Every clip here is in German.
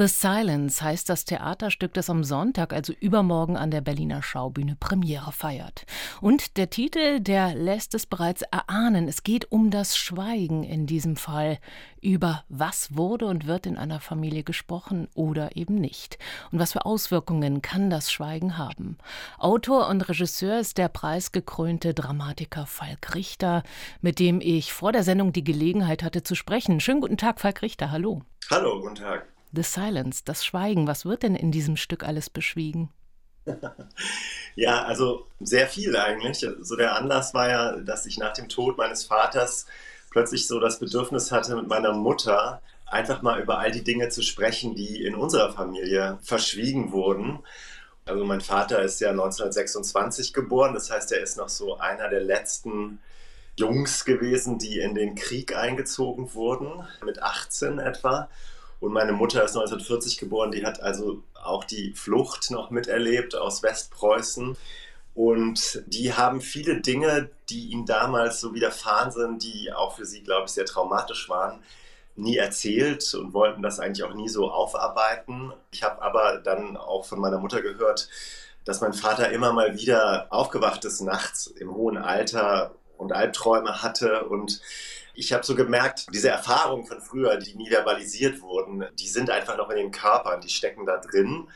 The Silence heißt das Theaterstück, das am Sonntag, also übermorgen an der Berliner Schaubühne Premiere feiert. Und der Titel, der lässt es bereits erahnen. Es geht um das Schweigen in diesem Fall. Über was wurde und wird in einer Familie gesprochen oder eben nicht. Und was für Auswirkungen kann das Schweigen haben? Autor und Regisseur ist der preisgekrönte Dramatiker Falk Richter, mit dem ich vor der Sendung die Gelegenheit hatte zu sprechen. Schönen guten Tag, Falk Richter. Hallo. Hallo, guten Tag. The Silence, das Schweigen. Was wird denn in diesem Stück alles beschwiegen? ja, also sehr viel eigentlich. So der Anlass war ja, dass ich nach dem Tod meines Vaters plötzlich so das Bedürfnis hatte, mit meiner Mutter einfach mal über all die Dinge zu sprechen, die in unserer Familie verschwiegen wurden. Also mein Vater ist ja 1926 geboren, das heißt, er ist noch so einer der letzten Jungs gewesen, die in den Krieg eingezogen wurden, mit 18 etwa. Und meine Mutter ist 1940 geboren, die hat also auch die Flucht noch miterlebt aus Westpreußen. Und die haben viele Dinge, die ihnen damals so widerfahren sind, die auch für sie, glaube ich, sehr traumatisch waren, nie erzählt und wollten das eigentlich auch nie so aufarbeiten. Ich habe aber dann auch von meiner Mutter gehört, dass mein Vater immer mal wieder aufgewacht ist nachts im hohen Alter und Albträume hatte und ich habe so gemerkt, diese Erfahrungen von früher, die nie verbalisiert wurden, die sind einfach noch in den Körpern, die stecken da drin.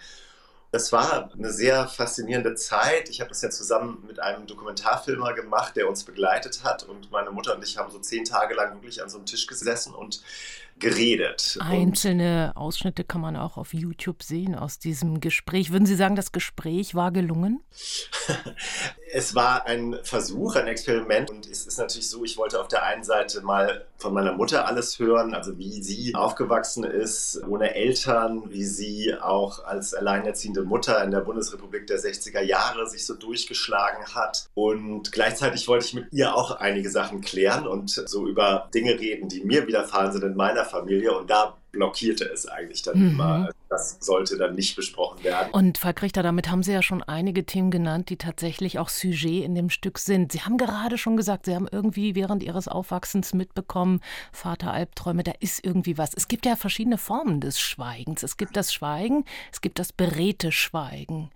Das war eine sehr faszinierende Zeit. Ich habe das ja zusammen mit einem Dokumentarfilmer gemacht, der uns begleitet hat. Und meine Mutter und ich haben so zehn Tage lang wirklich an so einem Tisch gesessen und geredet. Einzelne und Ausschnitte kann man auch auf YouTube sehen aus diesem Gespräch. Würden Sie sagen, das Gespräch war gelungen? es war ein Versuch, ein Experiment. Und es ist natürlich so, ich wollte auf der einen Seite mal von meiner Mutter alles hören, also wie sie aufgewachsen ist, ohne Eltern, wie sie auch als alleinerziehende Mutter in der Bundesrepublik der 60er Jahre sich so durchgeschlagen hat. Und gleichzeitig wollte ich mit ihr auch einige Sachen klären und so über Dinge reden, die mir widerfahren sind in meiner Familie. Und da blockierte es eigentlich dann mhm. immer. Das sollte dann nicht besprochen werden. Und Falk Richter, damit haben Sie ja schon einige Themen genannt, die tatsächlich auch Sujet in dem Stück sind. Sie haben gerade schon gesagt, Sie haben irgendwie während Ihres Aufwachsens mitbekommen, Vater Albträume, da ist irgendwie was. Es gibt ja verschiedene Formen des Schweigens. Es gibt das Schweigen, es gibt das beredte Schweigen.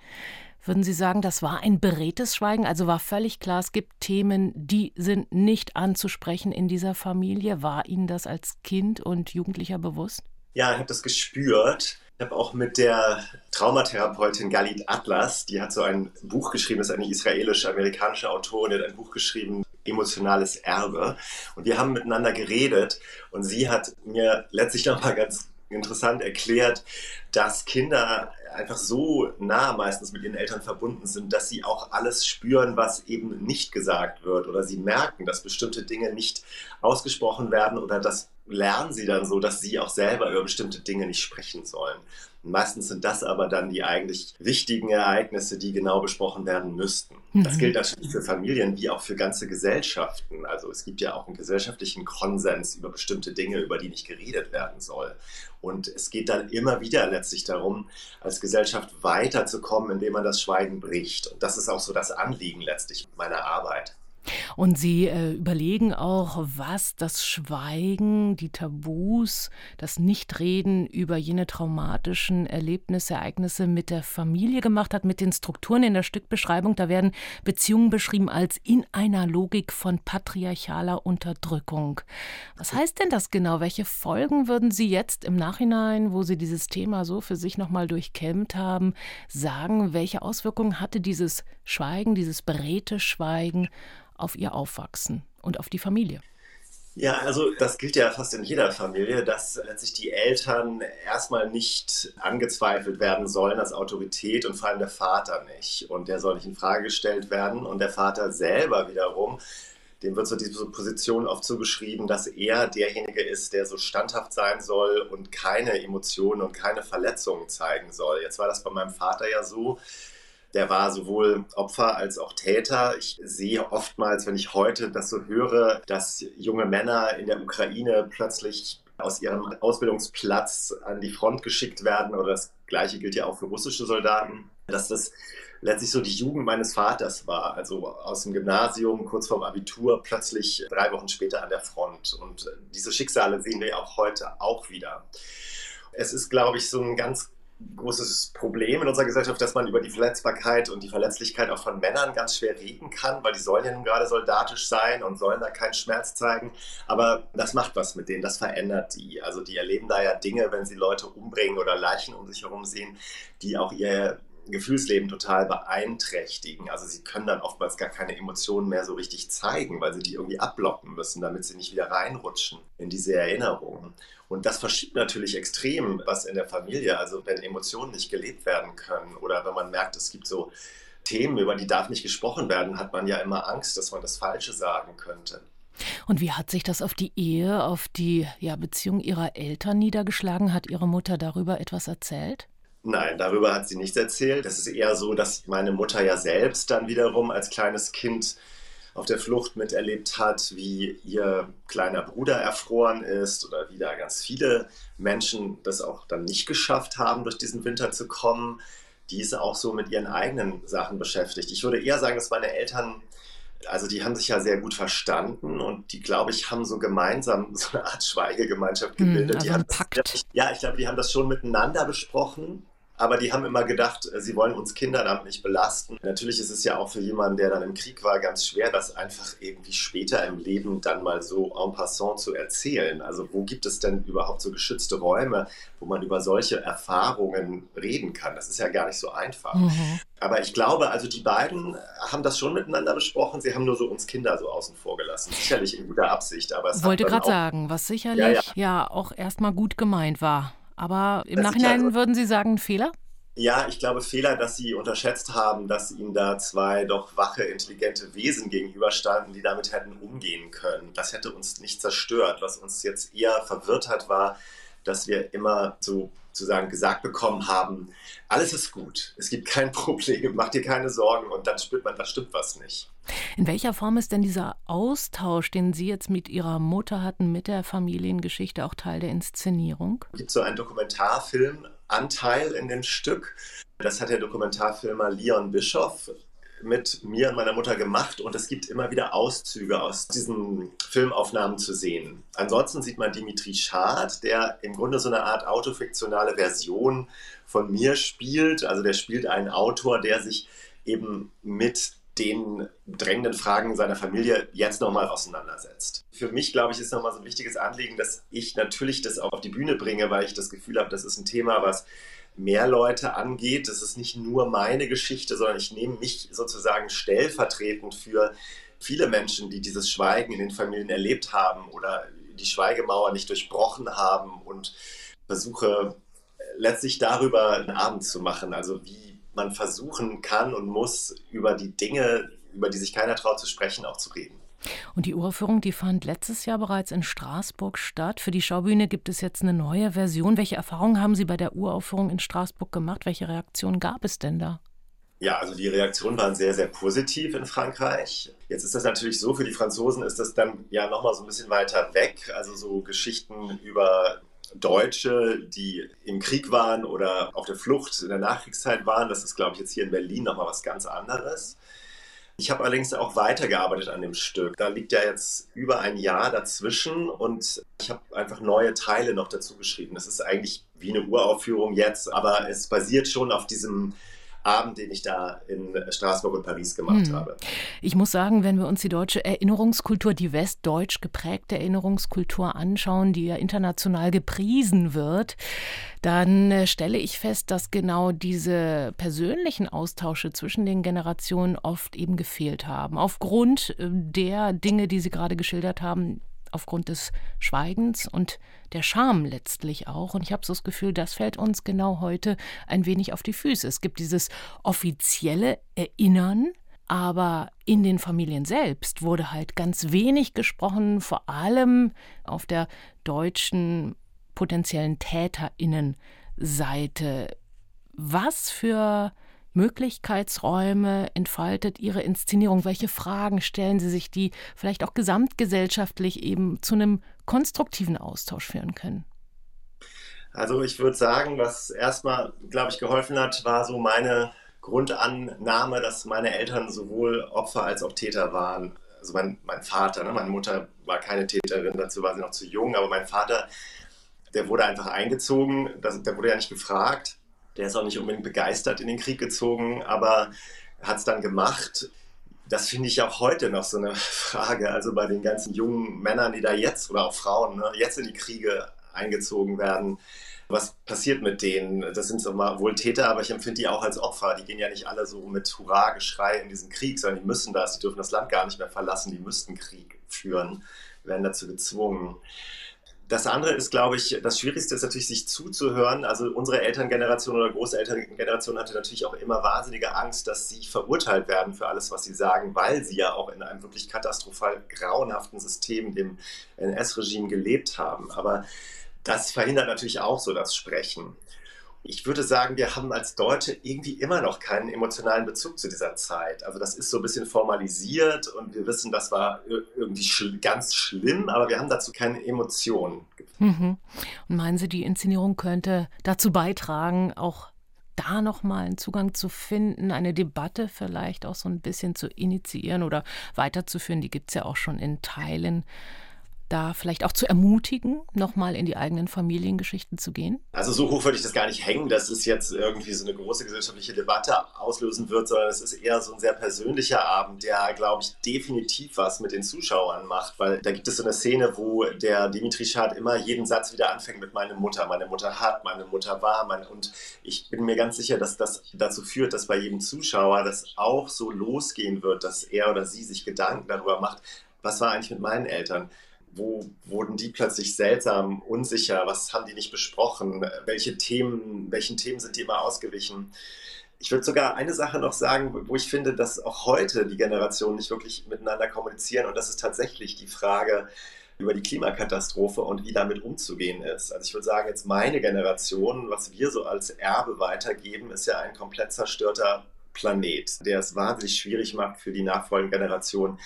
Würden Sie sagen, das war ein beredtes Schweigen? Also war völlig klar, es gibt Themen, die sind nicht anzusprechen in dieser Familie. War Ihnen das als Kind und Jugendlicher bewusst? Ja, ich habe das gespürt. Ich habe auch mit der Traumatherapeutin Galit Atlas, die hat so ein Buch geschrieben, das ist eine israelisch-amerikanische Autorin, die hat ein Buch geschrieben, Emotionales Erbe. Und wir haben miteinander geredet und sie hat mir letztlich nochmal ganz interessant erklärt, dass Kinder einfach so nah meistens mit ihren Eltern verbunden sind, dass sie auch alles spüren, was eben nicht gesagt wird oder sie merken, dass bestimmte Dinge nicht ausgesprochen werden oder das lernen sie dann so, dass sie auch selber über bestimmte Dinge nicht sprechen sollen. Meistens sind das aber dann die eigentlich wichtigen Ereignisse, die genau besprochen werden müssten. Mhm. Das gilt natürlich für Familien wie auch für ganze Gesellschaften. Also es gibt ja auch einen gesellschaftlichen Konsens über bestimmte Dinge, über die nicht geredet werden soll. Und es geht dann immer wieder letztlich darum, als Gesellschaft weiterzukommen, indem man das Schweigen bricht. Und das ist auch so das Anliegen letztlich meiner Arbeit. Und Sie äh, überlegen auch, was das Schweigen, die Tabus, das Nichtreden über jene traumatischen Erlebnisse, Ereignisse mit der Familie gemacht hat, mit den Strukturen in der Stückbeschreibung. Da werden Beziehungen beschrieben als in einer Logik von patriarchaler Unterdrückung. Was heißt denn das genau? Welche Folgen würden Sie jetzt im Nachhinein, wo Sie dieses Thema so für sich nochmal durchkämmt haben, sagen? Welche Auswirkungen hatte dieses Schweigen, dieses beredte Schweigen auf ihr Aufwachsen und auf die Familie. Ja, also das gilt ja fast in jeder Familie, dass letztlich die Eltern erstmal nicht angezweifelt werden sollen als Autorität und vor allem der Vater nicht. Und der soll nicht in Frage gestellt werden. Und der Vater selber wiederum, dem wird so diese Position oft zugeschrieben, dass er derjenige ist, der so standhaft sein soll und keine Emotionen und keine Verletzungen zeigen soll. Jetzt war das bei meinem Vater ja so, der war sowohl Opfer als auch Täter. Ich sehe oftmals, wenn ich heute das so höre, dass junge Männer in der Ukraine plötzlich aus ihrem Ausbildungsplatz an die Front geschickt werden oder das gleiche gilt ja auch für russische Soldaten, dass das letztlich so die Jugend meines Vaters war, also aus dem Gymnasium kurz vorm Abitur plötzlich drei Wochen später an der Front und diese Schicksale sehen wir auch heute auch wieder. es ist, glaube ich, so ein ganz großes Problem in unserer Gesellschaft, dass man über die Verletzbarkeit und die Verletzlichkeit auch von Männern ganz schwer reden kann, weil die sollen ja nun gerade soldatisch sein und sollen da keinen Schmerz zeigen. Aber das macht was mit denen, das verändert die. Also die erleben da ja Dinge, wenn sie Leute umbringen oder Leichen um sich herum sehen, die auch ihr Gefühlsleben total beeinträchtigen. Also sie können dann oftmals gar keine Emotionen mehr so richtig zeigen, weil sie die irgendwie abblocken müssen, damit sie nicht wieder reinrutschen in diese Erinnerungen. Und das verschiebt natürlich extrem was in der Familie. Also wenn Emotionen nicht gelebt werden können oder wenn man merkt, es gibt so Themen, über die darf nicht gesprochen werden, hat man ja immer Angst, dass man das Falsche sagen könnte. Und wie hat sich das auf die Ehe, auf die ja, Beziehung ihrer Eltern niedergeschlagen? Hat ihre Mutter darüber etwas erzählt? Nein, darüber hat sie nichts erzählt. Es ist eher so, dass meine Mutter ja selbst dann wiederum als kleines Kind auf der Flucht miterlebt hat, wie ihr kleiner Bruder erfroren ist oder wie da ganz viele Menschen das auch dann nicht geschafft haben, durch diesen Winter zu kommen. Die ist auch so mit ihren eigenen Sachen beschäftigt. Ich würde eher sagen, dass meine Eltern, also die haben sich ja sehr gut verstanden und die, glaube ich, haben so gemeinsam so eine Art Schweigegemeinschaft hm, gebildet. also ein Pakt. Das, ja, ich glaube, die haben das schon miteinander besprochen aber die haben immer gedacht, äh, sie wollen uns Kinder damit nicht belasten. Natürlich ist es ja auch für jemanden, der dann im Krieg war, ganz schwer, das einfach irgendwie später im Leben dann mal so en passant zu erzählen. Also wo gibt es denn überhaupt so geschützte Räume, wo man über solche Erfahrungen reden kann? Das ist ja gar nicht so einfach. Mhm. Aber ich glaube, also die beiden haben das schon miteinander besprochen. Sie haben nur so uns Kinder so außen vor gelassen. Sicherlich in guter Absicht, aber es wollte gerade sagen, was sicherlich ja, ja. ja auch erstmal gut gemeint war. Aber im das Nachhinein also, würden Sie sagen, Fehler? Ja, ich glaube Fehler, dass Sie unterschätzt haben, dass Ihnen da zwei doch wache, intelligente Wesen gegenüberstanden, die damit hätten umgehen können. Das hätte uns nicht zerstört. Was uns jetzt eher verwirrt hat, war, dass wir immer so sozusagen gesagt bekommen haben, alles ist gut, es gibt kein Problem, mach dir keine Sorgen und dann spürt man, da stimmt was nicht. In welcher Form ist denn dieser Austausch, den Sie jetzt mit Ihrer Mutter hatten, mit der Familiengeschichte auch Teil der Inszenierung? Es gibt so einen Dokumentarfilmanteil in dem Stück. Das hat der Dokumentarfilmer Leon Bischoff mit mir und meiner Mutter gemacht und es gibt immer wieder Auszüge aus diesen Filmaufnahmen zu sehen. Ansonsten sieht man Dimitri Schad, der im Grunde so eine Art autofiktionale Version von mir spielt. Also der spielt einen Autor, der sich eben mit den drängenden Fragen seiner Familie jetzt nochmal auseinandersetzt. Für mich, glaube ich, ist nochmal so ein wichtiges Anliegen, dass ich natürlich das auch auf die Bühne bringe, weil ich das Gefühl habe, das ist ein Thema, was mehr Leute angeht. Das ist nicht nur meine Geschichte, sondern ich nehme mich sozusagen stellvertretend für viele Menschen, die dieses Schweigen in den Familien erlebt haben oder die Schweigemauer nicht durchbrochen haben und versuche letztlich darüber einen Abend zu machen. Also wie man versuchen kann und muss, über die Dinge, über die sich keiner traut zu sprechen, auch zu reden. Und die Uraufführung, die fand letztes Jahr bereits in Straßburg statt. Für die Schaubühne gibt es jetzt eine neue Version. Welche Erfahrungen haben Sie bei der Uraufführung in Straßburg gemacht? Welche Reaktionen gab es denn da? Ja, also die Reaktionen waren sehr, sehr positiv in Frankreich. Jetzt ist das natürlich so, für die Franzosen ist das dann ja nochmal so ein bisschen weiter weg. Also so Geschichten über Deutsche, die im Krieg waren oder auf der Flucht in der Nachkriegszeit waren, das ist, glaube ich, jetzt hier in Berlin nochmal was ganz anderes. Ich habe allerdings auch weitergearbeitet an dem Stück. Da liegt ja jetzt über ein Jahr dazwischen und ich habe einfach neue Teile noch dazu geschrieben. Das ist eigentlich wie eine Uraufführung jetzt, aber es basiert schon auf diesem Abend, den ich da in Straßburg und Paris gemacht hm. habe. Ich muss sagen, wenn wir uns die deutsche Erinnerungskultur, die westdeutsch geprägte Erinnerungskultur anschauen, die ja international gepriesen wird, dann äh, stelle ich fest, dass genau diese persönlichen Austausche zwischen den Generationen oft eben gefehlt haben. Aufgrund äh, der Dinge, die Sie gerade geschildert haben, aufgrund des Schweigens und der Scham letztlich auch. Und ich habe so das Gefühl, das fällt uns genau heute ein wenig auf die Füße. Es gibt dieses offizielle Erinnern, aber in den Familien selbst wurde halt ganz wenig gesprochen, vor allem auf der deutschen potenziellen Täterinnenseite. Was für Möglichkeitsräume entfaltet Ihre Inszenierung? Welche Fragen stellen Sie sich, die vielleicht auch gesamtgesellschaftlich eben zu einem konstruktiven Austausch führen können? Also ich würde sagen, was erstmal, glaube ich, geholfen hat, war so meine Grundannahme, dass meine Eltern sowohl Opfer als auch Täter waren. Also mein, mein Vater, ne? meine Mutter war keine Täterin, dazu war sie noch zu jung, aber mein Vater Der wurde einfach eingezogen, das, der wurde ja nicht gefragt. Der ist auch nicht unbedingt begeistert in den Krieg gezogen, aber hat es dann gemacht. Das finde ich auch heute noch so eine Frage. Also bei den ganzen jungen Männern, die da jetzt oder auch Frauen ne, jetzt in die Kriege eingezogen werden. Was passiert mit denen? Das sind so mal Wohltäter, aber ich empfinde die auch als Opfer. Die gehen ja nicht alle so mit Hurra-Geschrei in diesen Krieg, sondern die müssen das. Die dürfen das Land gar nicht mehr verlassen. Die müssten Krieg führen, werden dazu gezwungen. Das andere ist, glaube ich, das Schwierigste ist natürlich, sich zuzuhören. Also unsere Elterngeneration oder Großelterngeneration hatte natürlich auch immer wahnsinnige Angst, dass sie verurteilt werden für alles, was sie sagen, weil sie ja auch in einem wirklich katastrophal grauenhaften System, dem NS-Regime, gelebt haben. Aber das verhindert natürlich auch so das Sprechen ich würde sagen, wir haben als Deutsche irgendwie immer noch keinen emotionalen Bezug zu dieser Zeit. Also das ist so ein bisschen formalisiert und wir wissen, das war irgendwie schl ganz schlimm, aber wir haben dazu keine Emotionen. Mhm. Und meinen Sie, die Inszenierung könnte dazu beitragen, auch da nochmal einen Zugang zu finden, eine Debatte vielleicht auch so ein bisschen zu initiieren oder weiterzuführen? Die gibt es ja auch schon in Teilen da vielleicht auch zu ermutigen, nochmal in die eigenen Familiengeschichten zu gehen? Also so hoch würde ich das gar nicht hängen, dass es jetzt irgendwie so eine große gesellschaftliche Debatte auslösen wird, sondern es ist eher so ein sehr persönlicher Abend, der, glaube ich, definitiv was mit den Zuschauern macht, weil da gibt es so eine Szene, wo der Dimitri Schad immer jeden Satz wieder anfängt mit meine Mutter, meine Mutter hat, meine Mutter war, mein, und ich bin mir ganz sicher, dass das dazu führt, dass bei jedem Zuschauer das auch so losgehen wird, dass er oder sie sich Gedanken darüber macht, was war eigentlich mit meinen Eltern? Wo wurden die plötzlich seltsam, unsicher? Was haben die nicht besprochen? Welche Themen, welchen Themen sind die immer ausgewichen? Ich würde sogar eine Sache noch sagen, wo ich finde, dass auch heute die Generationen nicht wirklich miteinander kommunizieren. Und das ist tatsächlich die Frage über die Klimakatastrophe und wie damit umzugehen ist. Also ich würde sagen, jetzt meine Generation, was wir so als Erbe weitergeben, ist ja ein komplett zerstörter Planet, der es wahnsinnig schwierig macht für die nachfolgenden Generationen,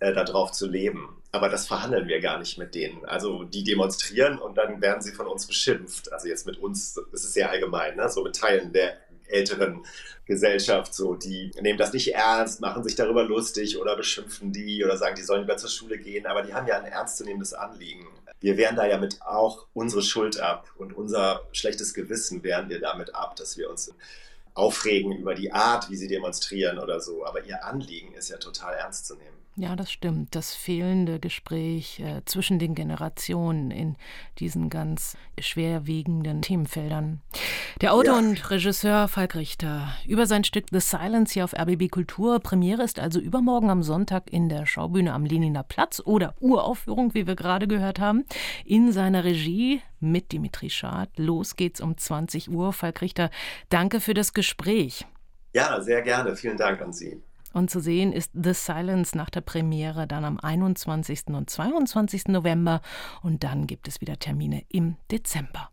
äh, darauf zu leben. Aber das verhandeln wir gar nicht mit denen. Also die demonstrieren und dann werden sie von uns beschimpft. Also jetzt mit uns, das ist sehr allgemein, ne? so mit Teilen der älteren Gesellschaft, so die nehmen das nicht ernst, machen sich darüber lustig oder beschimpfen die oder sagen, die sollen lieber zur Schule gehen, aber die haben ja ein ernstzunehmendes Anliegen. Wir wehren da ja mit auch unsere Schuld ab und unser schlechtes Gewissen wehren wir damit ab, dass wir uns aufregen über die Art, wie sie demonstrieren oder so. Aber ihr Anliegen ist ja total ernst zu nehmen. Ja, das stimmt. Das fehlende Gespräch äh, zwischen den Generationen in diesen ganz schwerwiegenden Themenfeldern. Der Autor ja. und Regisseur Falk Richter über sein Stück The Silence hier auf RBB Kultur. Premiere ist also übermorgen am Sonntag in der Schaubühne am Leniner Platz oder Uraufführung, wie wir gerade gehört haben, in seiner Regie mit Dimitri Schad. Los geht's um 20 Uhr. Falk Richter, danke für das Gespräch. Ja, sehr gerne. Vielen Dank an Sie. Und zu sehen ist The Silence nach der Premiere dann am 21. und 22. November. Und dann gibt es wieder Termine im Dezember.